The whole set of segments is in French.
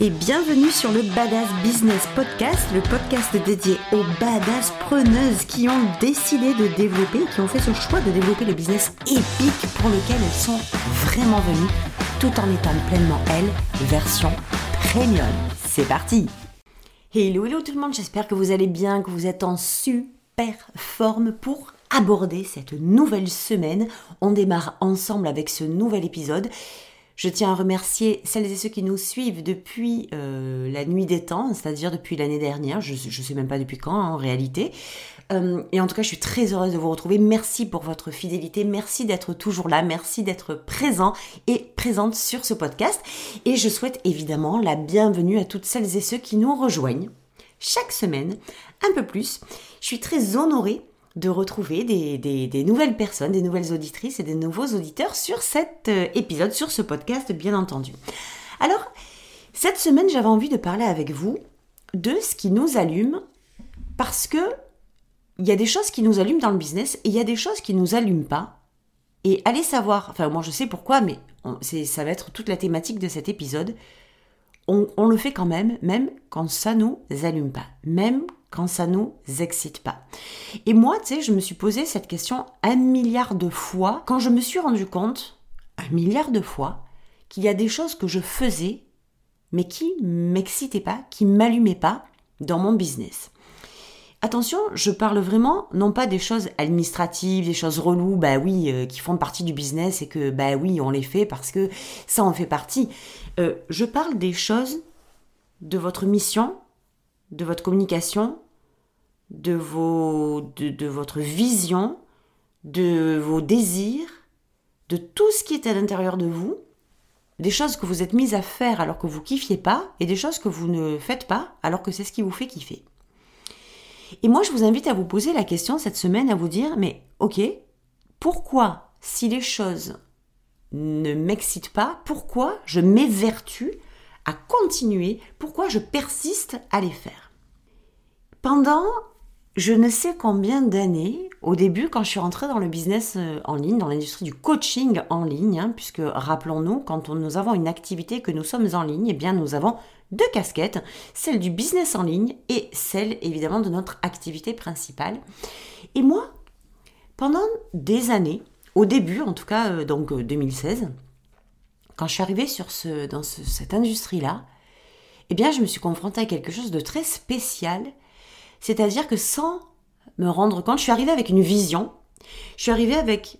et bienvenue sur le Badass Business Podcast, le podcast dédié aux badass preneuses qui ont décidé de développer, qui ont fait ce choix de développer le business épique pour lequel elles sont vraiment venues, tout en étant pleinement elles, version premium. C'est parti Hello, hello tout le monde, j'espère que vous allez bien, que vous êtes en super forme pour aborder cette nouvelle semaine. On démarre ensemble avec ce nouvel épisode. Je tiens à remercier celles et ceux qui nous suivent depuis euh, la nuit des temps, c'est-à-dire depuis l'année dernière. Je ne sais même pas depuis quand en réalité. Euh, et en tout cas, je suis très heureuse de vous retrouver. Merci pour votre fidélité. Merci d'être toujours là. Merci d'être présent et présente sur ce podcast. Et je souhaite évidemment la bienvenue à toutes celles et ceux qui nous rejoignent chaque semaine, un peu plus. Je suis très honorée de retrouver des, nouvelles personnes, des nouvelles auditrices et des nouveaux auditeurs sur cet euh, épisode, sur ce podcast, bien entendu. Alors, cette semaine, j'avais envie de parler avec vous de ce qui nous allume parce que il y a des choses qui nous allument dans le business et il y a des choses qui nous allument pas. Et allez savoir, enfin moi je sais pourquoi, mais ça va être toute la thématique de cet épisode. On, on, le fait quand même, même quand ça nous allume pas, même quand ça nous excite pas. Et moi, tu sais, je me suis posé cette question un milliard de fois quand je me suis rendu compte, un milliard de fois, qu'il y a des choses que je faisais, mais qui m'excitaient pas, qui m'allumaient pas dans mon business. Attention, je parle vraiment non pas des choses administratives, des choses reloues, bah oui, euh, qui font partie du business et que bah oui, on les fait parce que ça en fait partie. Euh, je parle des choses de votre mission, de votre communication, de, vos, de, votre vision, de vos désirs, de tout ce qui est à l'intérieur de vous, des choses que vous êtes mises à faire alors que vous kiffiez pas, et des choses que vous ne faites pas alors que c'est ce qui vous fait kiffer. Et moi, je vous invite à vous poser la question cette semaine, à vous dire, mais ok, pourquoi, si les choses ne m'excitent pas, pourquoi je m'évertue continuer, pourquoi je persiste à les faire. Pendant je ne sais combien d'années, au début, quand je suis rentrée dans le business euh, en ligne, dans l'industrie du coaching en ligne, hein, puisque rappelons-nous, quand nous avons une activité que nous sommes en ligne, eh bien nous avons deux casquettes, celle du business en ligne et celle évidemment de notre activité principale. Et moi, pendant des années, au début en tout cas, euh, donc 2016, euh, quand je suis arrivée sur ce, dans cette industrie-là, eh bien je me suis confrontée à quelque chose de très spécial. C'est-à-dire que sans me rendre compte, je suis arrivée avec une vision, je suis arrivée avec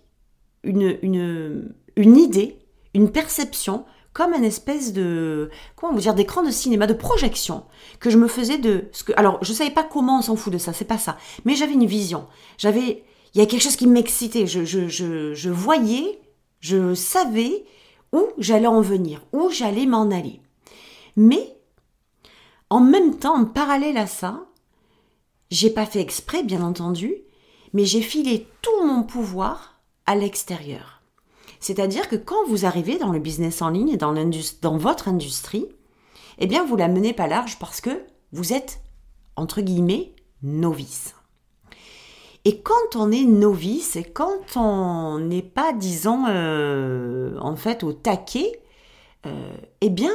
une, une, une idée, une perception, comme un espèce de comment vous dire d'écran de cinéma de projection que je me faisais de ce que alors je savais pas comment on s'en fout de ça c'est pas ça. Mais j'avais une vision. J'avais il y a quelque chose qui m'excitait. Je, je, je, je voyais je savais où j'allais en venir où j'allais m'en aller mais en même temps en parallèle à ça j'ai pas fait exprès, bien entendu, mais j'ai filé tout mon pouvoir à l'extérieur. C'est-à-dire que quand vous arrivez dans le business en ligne, dans, dans votre industrie, eh bien, vous la menez pas large parce que vous êtes, entre guillemets, novice. Et quand on est novice et quand on n'est pas, disons, euh, en fait, au taquet, euh, eh bien,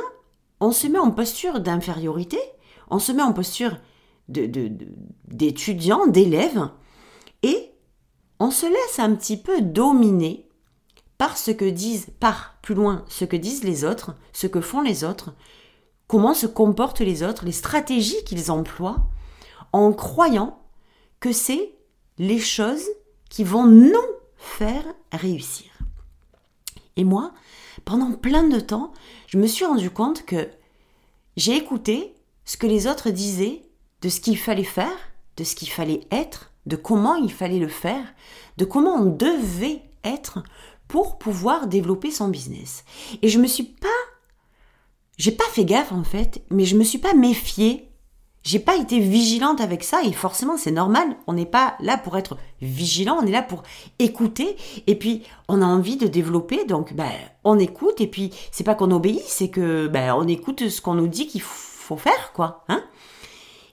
on se met en posture d'infériorité, on se met en posture d'étudiants, de, d'élèves, et on se laisse un petit peu dominer par ce que disent, par plus loin, ce que disent les autres, ce que font les autres, comment se comportent les autres, les stratégies qu'ils emploient, en croyant que c'est les choses qui vont nous faire réussir. Et moi, pendant plein de temps, je me suis rendu compte que j'ai écouté ce que les autres disaient de ce qu'il fallait faire, de ce qu'il fallait être, de comment il fallait le faire, de comment on devait être pour pouvoir développer son business. Et je me suis pas j'ai pas fait gaffe en fait, mais je me suis pas méfiée. J'ai pas été vigilante avec ça et forcément c'est normal. On n'est pas là pour être vigilant, on est là pour écouter et puis on a envie de développer donc ben on écoute et puis c'est pas qu'on obéit, c'est que ben on écoute ce qu'on nous dit qu'il faut faire quoi, hein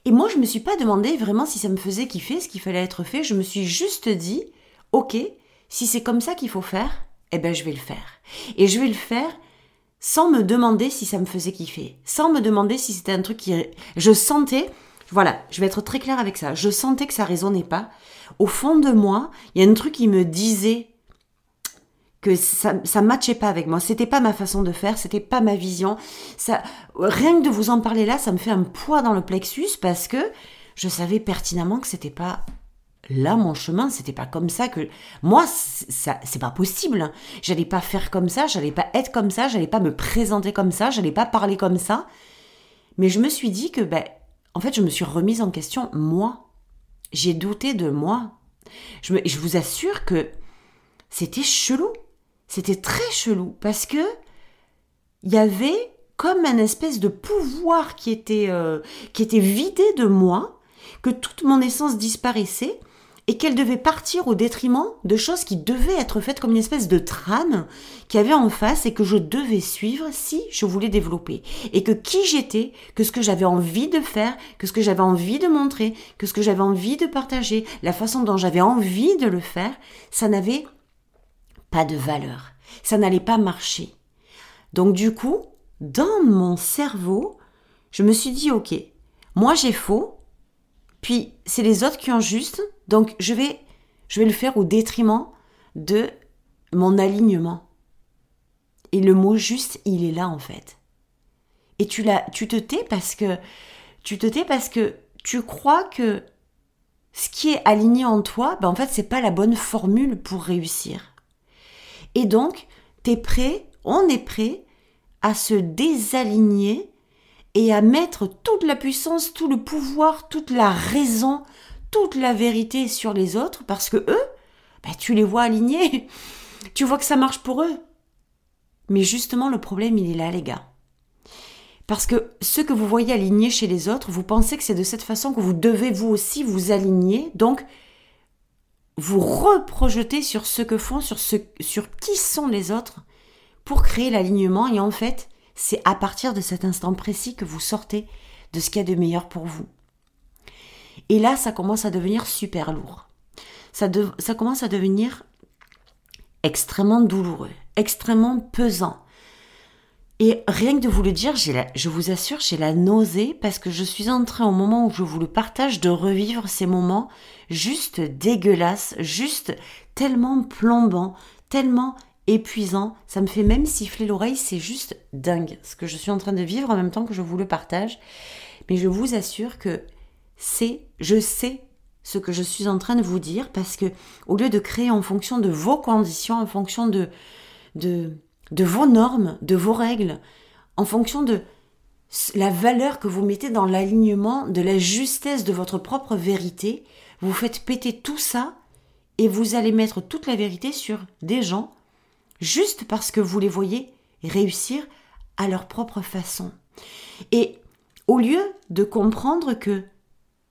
et moi, je me suis pas demandé vraiment si ça me faisait kiffer, ce qu'il fallait être fait. Je me suis juste dit, ok, si c'est comme ça qu'il faut faire, eh ben je vais le faire. Et je vais le faire sans me demander si ça me faisait kiffer, sans me demander si c'était un truc qui... Je sentais, voilà, je vais être très claire avec ça, je sentais que ça résonnait pas. Au fond de moi, il y a un truc qui me disait que ça ça matchait pas avec moi, c'était pas ma façon de faire, c'était pas ma vision. Ça rien que de vous en parler là, ça me fait un poids dans le plexus parce que je savais pertinemment que c'était pas là mon chemin, c'était pas comme ça que moi ça c'est pas possible. J'allais pas faire comme ça, j'allais pas être comme ça, j'allais pas me présenter comme ça, j'allais pas parler comme ça. Mais je me suis dit que ben en fait, je me suis remise en question moi. J'ai douté de moi. Je, je vous assure que c'était chelou. C'était très chelou parce que il y avait comme un espèce de pouvoir qui était euh, qui était vidé de moi, que toute mon essence disparaissait et qu'elle devait partir au détriment de choses qui devaient être faites comme une espèce de trame qui avait en face et que je devais suivre si je voulais développer. Et que qui j'étais, que ce que j'avais envie de faire, que ce que j'avais envie de montrer, que ce que j'avais envie de partager, la façon dont j'avais envie de le faire, ça n'avait pas de valeur. Ça n'allait pas marcher. Donc du coup, dans mon cerveau, je me suis dit, ok, moi j'ai faux, puis c'est les autres qui ont juste, donc je vais, je vais le faire au détriment de mon alignement. Et le mot juste, il est là en fait. Et tu, tu te tais parce que tu te tais que tu crois que ce qui est aligné en toi, ben en fait, c'est pas la bonne formule pour réussir. Et donc, tu es prêt, on est prêt à se désaligner et à mettre toute la puissance, tout le pouvoir, toute la raison, toute la vérité sur les autres parce que eux, bah, tu les vois alignés, tu vois que ça marche pour eux. Mais justement, le problème, il est là, les gars. Parce que ce que vous voyez aligné chez les autres, vous pensez que c'est de cette façon que vous devez vous aussi vous aligner. Donc, vous reprojetez sur ce que font, sur, ce, sur qui sont les autres pour créer l'alignement. Et en fait, c'est à partir de cet instant précis que vous sortez de ce qu'il y a de meilleur pour vous. Et là, ça commence à devenir super lourd. Ça, commence à devenir extrêmement douloureux, extrêmement pesant. Et rien que de vous le dire, je vous assure, j'ai la nausée parce que je suis en train, au moment où je vous le partage, de revivre ces moments juste dégueulasses, juste tellement plombants, tellement épuisants. Ça me fait même siffler l'oreille, c'est juste dingue ce que je suis en train de vivre en même temps que je vous le partage. Mais je vous assure que c'est, je sais ce que je suis en train de vous dire parce que au lieu de créer en fonction de vos conditions, en fonction de, de, de vos normes, de vos règles, en fonction de la valeur que vous mettez dans l'alignement de la justesse de votre propre vérité, vous faites péter tout ça et vous allez mettre toute la vérité sur des gens juste parce que vous les voyez réussir à leur propre façon. Et au lieu de comprendre que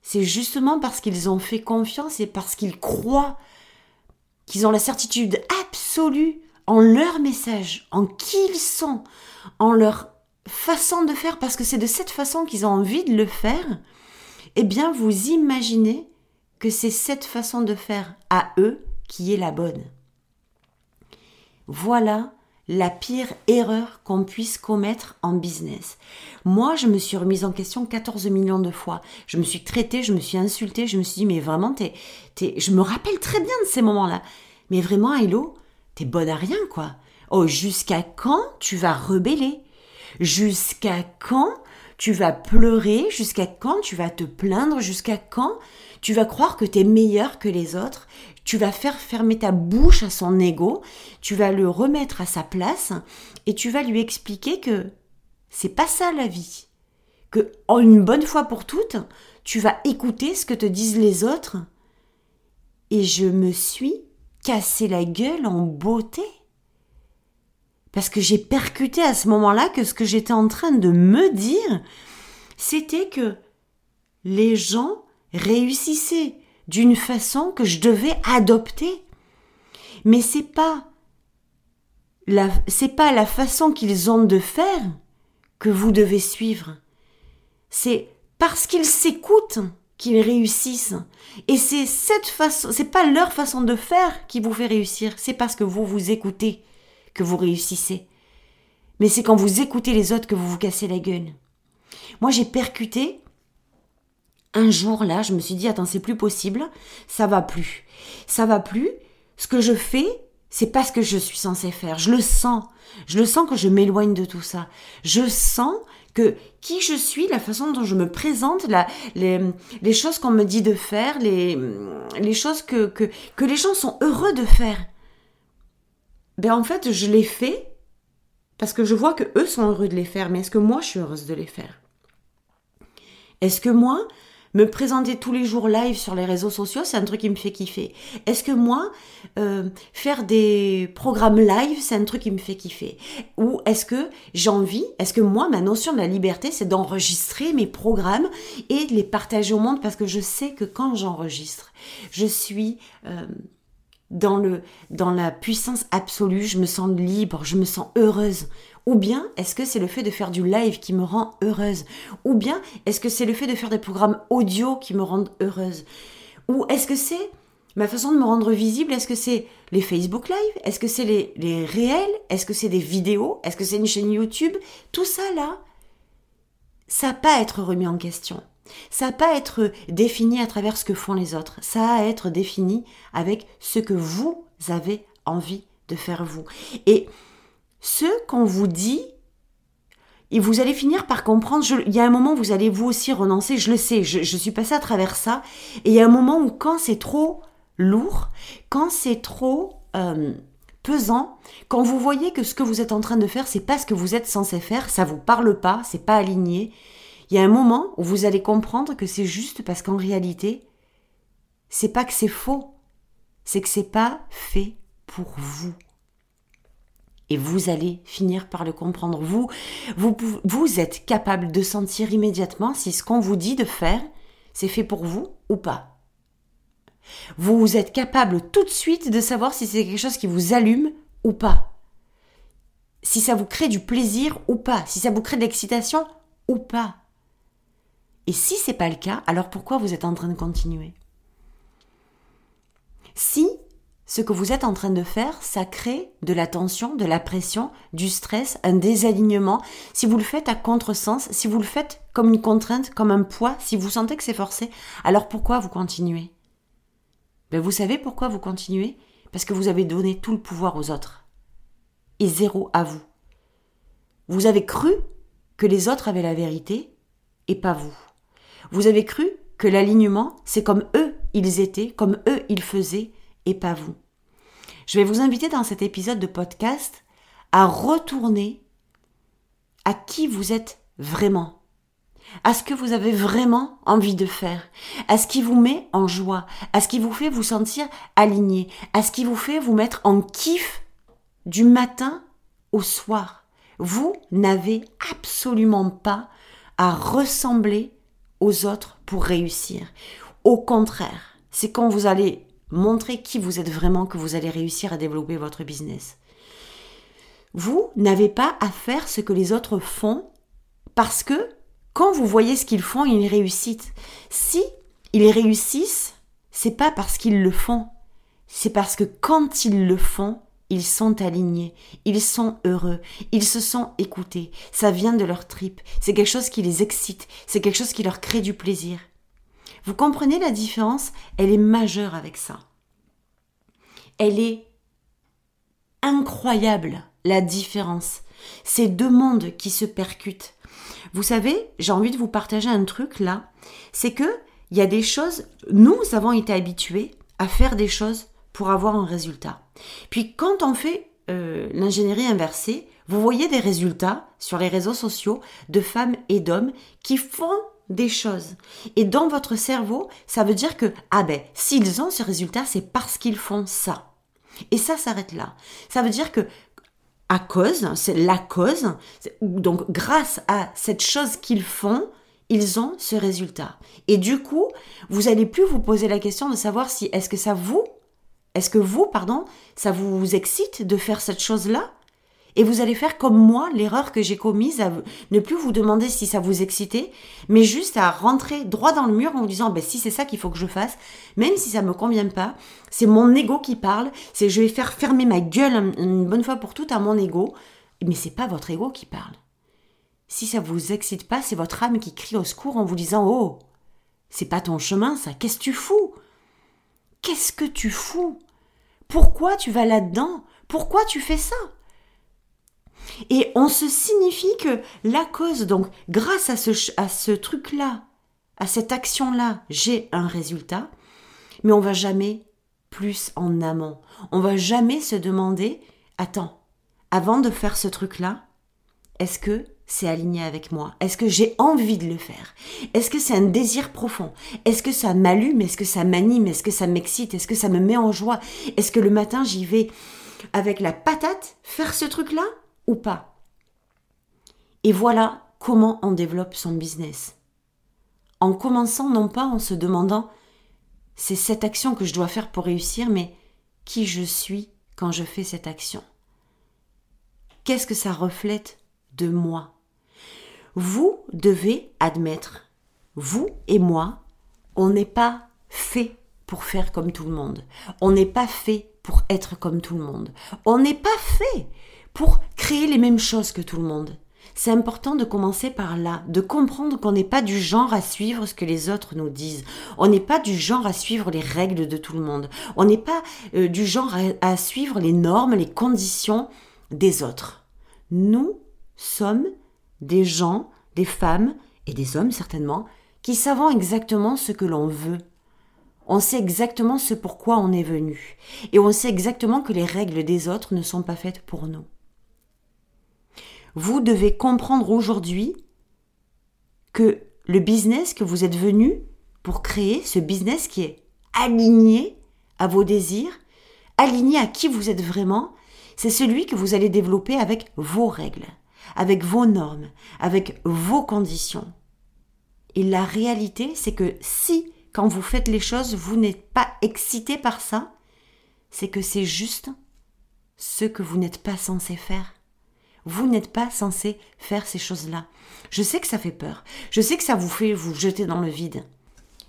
c'est justement parce qu'ils ont fait confiance et parce qu'ils croient qu'ils ont la certitude absolue en leur message, en qui ils sont, en leur façon de faire, parce que c'est de cette façon qu'ils ont envie de le faire, eh bien vous imaginez que c'est cette façon de faire à eux qui est la bonne. Voilà la pire erreur qu'on puisse commettre en business. Moi, je me suis remise en question 14 millions de fois. Je me suis traitée, je me suis insultée, je me suis dit, mais vraiment, je me rappelle très bien de ces moments-là. Mais vraiment, Hello, t'es bonne à rien, quoi. Oh, jusqu'à quand tu vas rebeller? Jusqu'à quand tu vas pleurer? Jusqu'à quand tu vas te plaindre? Jusqu'à quand tu vas croire que t'es meilleur que les autres? Tu vas faire fermer ta bouche à son ego, tu vas le remettre à sa place et tu vas lui expliquer que c'est pas ça la vie. Que en une bonne fois pour toutes, tu vas écouter ce que te disent les autres. Et je me suis cassé la gueule en beauté. Parce que j'ai percuté à ce moment-là que ce que j'étais en train de me dire, c'était que les gens réussissaient, d'une façon que je devais adopter. Mais c'est pas c'est pas la façon qu'ils ont de faire que vous devez suivre. C'est parce qu'ils s'écoutent qu'ils réussissent. Et c'est cette façon, c'est pas leur façon de faire qui vous fait réussir, c'est parce que vous vous écoutez que vous réussissez. mais c'est quand vous écoutez les autres que vous vous cassez la gueule. Moi, j'ai percuté. Un jour, là, je me suis dit, attends, c'est plus possible, ça va plus. Ça va plus. Ce que je fais, c'est pas ce que je suis censé faire. Je le sens. Je le sens que je m'éloigne de tout ça. Je sens que qui je suis, la façon dont je me présente, la, les, les choses qu'on me dit de faire, les, les choses que, que, que les gens sont heureux de faire. Ben en fait, je les fais parce que je vois que eux sont heureux de les faire, mais est-ce que moi je suis heureuse de les faire? Est-ce que moi, me présenter tous les jours live sur les réseaux sociaux, c'est un truc qui me fait kiffer. Est-ce que moi, euh, faire des programmes live, c'est un truc qui me fait kiffer? Ou est-ce que j'ai envie, est-ce que moi, ma notion de la liberté, c'est d'enregistrer mes programmes et de les partager au monde? Parce que je sais que quand j'enregistre, je suis... Euh, dans, le, dans la puissance absolue, je me sens libre, je me sens heureuse. Ou bien est-ce que c'est le fait de faire du live qui me rend heureuse? Ou bien est-ce que c'est le fait de faire des programmes audio qui me rendent heureuse? Ou est-ce que c'est ma façon de me rendre visible? Est-ce que c'est les Facebook Live? Est-ce que c'est les, les réels? Est-ce que c'est des vidéos? Est-ce que c'est une chaîne YouTube? Tout ça là, ça n'a pas être remis en question. Ça n'a pas être défini à travers ce que font les autres. Ça à être défini avec ce que vous avez envie de faire vous. Et ce qu'on vous dit, et vous allez finir par comprendre, il y a un moment où vous allez vous aussi renoncer, je le sais, je, suis passée à travers ça, et il y a un moment où quand c'est trop lourd, quand c'est trop euh, pesant, quand vous voyez que ce que vous êtes en train de faire, c'est pas ce que vous êtes censé faire, ça vous parle pas, c'est pas aligné, il y a un moment où vous allez comprendre que c'est juste parce qu'en réalité, c'est pas que c'est faux, c'est que c'est pas fait pour vous. Et vous allez finir par le comprendre. Vous, vous, êtes capable de sentir immédiatement si ce qu'on vous dit de faire, c'est fait pour vous ou pas. Vous êtes capable tout de suite de savoir si c'est quelque chose qui vous allume ou pas. Si ça vous crée du plaisir ou pas. Si ça vous crée de l'excitation ou pas. Et si c'est pas le cas, alors pourquoi vous êtes en train de continuer Si ce que vous êtes en train de faire, ça crée de la tension, de la pression, du stress, un désalignement, si vous le faites à contresens, si vous le faites comme une contrainte, comme un poids, si vous sentez que c'est forcé, alors pourquoi vous continuez? Ben Vous savez pourquoi vous continuez? Parce que vous avez donné tout le pouvoir aux autres. Et zéro à vous. Vous avez cru que les autres avaient la vérité et pas vous. Vous avez cru que l'alignement, c'est comme eux ils étaient, comme eux ils faisaient, et pas vous. Je vais vous inviter dans cet épisode de podcast à retourner à qui vous êtes vraiment, à ce que vous avez vraiment envie de faire, à ce qui vous met en joie, à ce qui vous fait vous sentir aligné, à ce qui vous fait vous mettre en kiff du matin au soir. Vous n'avez absolument pas à ressembler aux autres pour réussir. Au contraire, c'est quand vous allez montrer qui vous êtes vraiment que vous allez réussir à développer votre business. Vous n'avez pas à faire ce que les autres font parce que quand vous voyez ce qu'ils font, ils réussissent. Si ils réussissent, c'est pas parce qu'ils le font, c'est parce que quand ils le font, ils sont alignés, ils sont heureux, ils se sont écoutés, ça vient de leur tripes, c'est quelque chose qui les excite, c'est quelque chose qui leur crée du plaisir. Vous comprenez la différence? Elle est majeure avec ça. Elle est incroyable, la différence. Ces deux mondes qui se percutent. Vous savez, j'ai envie de vous partager un truc là, c'est que il y a des choses, nous avons été habitués à faire des choses pour avoir un résultat. Puis quand on fait euh, l'ingénierie inversée, vous voyez des résultats sur les réseaux sociaux de femmes et d'hommes qui font des choses. Et dans votre cerveau, ça veut dire que, ah ben, s'ils ont ce résultat, c'est parce qu'ils font ça. Et ça s'arrête là. Ça veut dire que, à cause, c'est la cause, donc grâce à cette chose qu'ils font, ils ont ce résultat. Et du coup, vous allez plus vous poser la question de savoir si est-ce que ça vous est-ce que vous, pardon, ça vous excite de faire cette chose-là et vous allez faire comme moi l'erreur que j'ai commise à ne plus vous demander si ça vous excitait, mais juste à rentrer droit dans le mur en vous disant ben si c'est ça qu'il faut que je fasse, même si ça me convient pas, c'est mon ego qui parle, c'est je vais faire fermer ma gueule une bonne fois pour toutes à mon ego Mais c'est pas votre ego qui parle. Si ça vous excite pas, c'est votre âme qui crie au secours en vous disant Oh, c'est pas ton chemin, ça, qu'est-ce que tu fous? Qu'est-ce que tu fous? Pourquoi tu vas là-dedans? Pourquoi tu fais ça? Et on se signifie que la cause, donc grâce à ce, à ce truc-là, à cette action-là, j'ai un résultat, mais on va jamais plus en amont. On va jamais se demander, attends, avant de faire ce truc-là, est-ce que c'est aligné avec moi? Est-ce que j'ai envie de le faire? Est-ce que c'est un désir profond? Est-ce que ça m'allume? Est-ce que ça m'anime? Est-ce que ça m'excite? Est-ce que ça me met en joie? Est-ce que le matin j'y vais avec la patate faire ce truc-là? Ou pas Et voilà comment on développe son business. En commençant non pas en se demandant c'est cette action que je dois faire pour réussir, mais qui je suis quand je fais cette action. Qu'est-ce que ça reflète de moi? Vous devez admettre, vous et moi, on n'est pas fait pour faire comme tout le monde. On n'est pas fait pour être comme tout le monde. On n'est pas fait pour créer les mêmes choses que tout le monde c'est important de commencer par là, de comprendre qu'on n'est pas du genre à suivre ce que les autres nous disent. On n'est pas du genre à suivre les règles de tout le monde. On n'est pas euh, du genre à, à suivre les normes, les conditions des autres. Nous sommes des gens, des femmes et des hommes certainement, qui savons exactement ce que l'on veut. On sait exactement ce pourquoi on est venu. Et on sait exactement que les règles des autres ne sont pas faites pour nous. Vous devez comprendre aujourd'hui que le business que vous êtes venu pour créer, ce business qui est aligné à vos désirs, aligné à qui vous êtes vraiment, c'est celui que vous allez développer avec vos règles, avec vos normes, avec vos conditions. Et la réalité, c'est que si, quand vous faites les choses, vous n'êtes pas excité par ça, c'est que c'est juste ce que vous n'êtes pas censé faire. Vous n'êtes pas censé faire ces choses-là. Je sais que ça fait peur. Je sais que ça vous fait vous jeter dans le vide.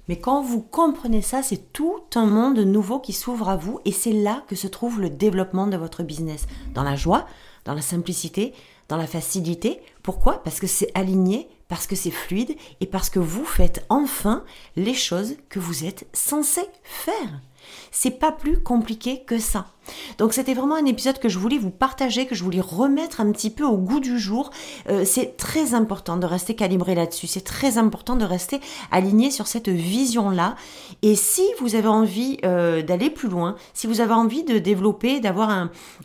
Mais quand vous comprenez ça, c'est tout un monde nouveau qui s'ouvre à vous et c'est là que se trouve le développement de votre business. Dans la joie, dans la simplicité, dans la facilité. Pourquoi? Parce que c'est aligné, parce que c'est fluide et parce que vous faites enfin les choses que vous êtes censé faire. C'est pas plus compliqué que ça. Donc c'était vraiment un épisode que je voulais vous partager, que je voulais remettre un petit peu au goût du jour. Euh, c'est très important de rester calibré là-dessus. C'est très important de rester aligné sur cette vision-là. Et si vous avez envie euh, d'aller plus loin, si vous avez envie de développer, d'avoir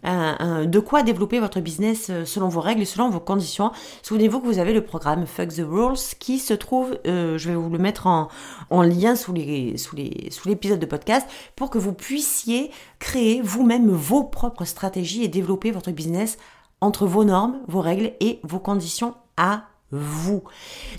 un, de quoi développer votre business euh, selon vos règles selon vos conditions, souvenez-vous que vous avez le programme Fuck the Rules qui se trouve, je vais vous le mettre en, en lien sous l'épisode de podcast pour que vous puissiez créer vos propres stratégies et développer votre business entre vos normes, vos règles et vos conditions à vous.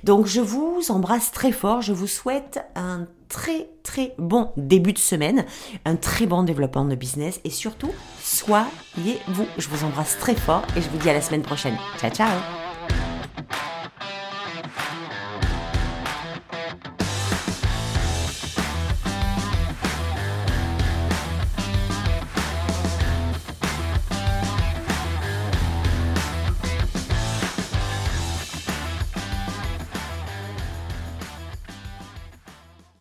Donc je vous embrasse très fort, je vous souhaite un très très bon début de semaine, un très bon développement de business et surtout soyez vous. Je vous embrasse très fort et je vous dis à la semaine prochaine. Ciao ciao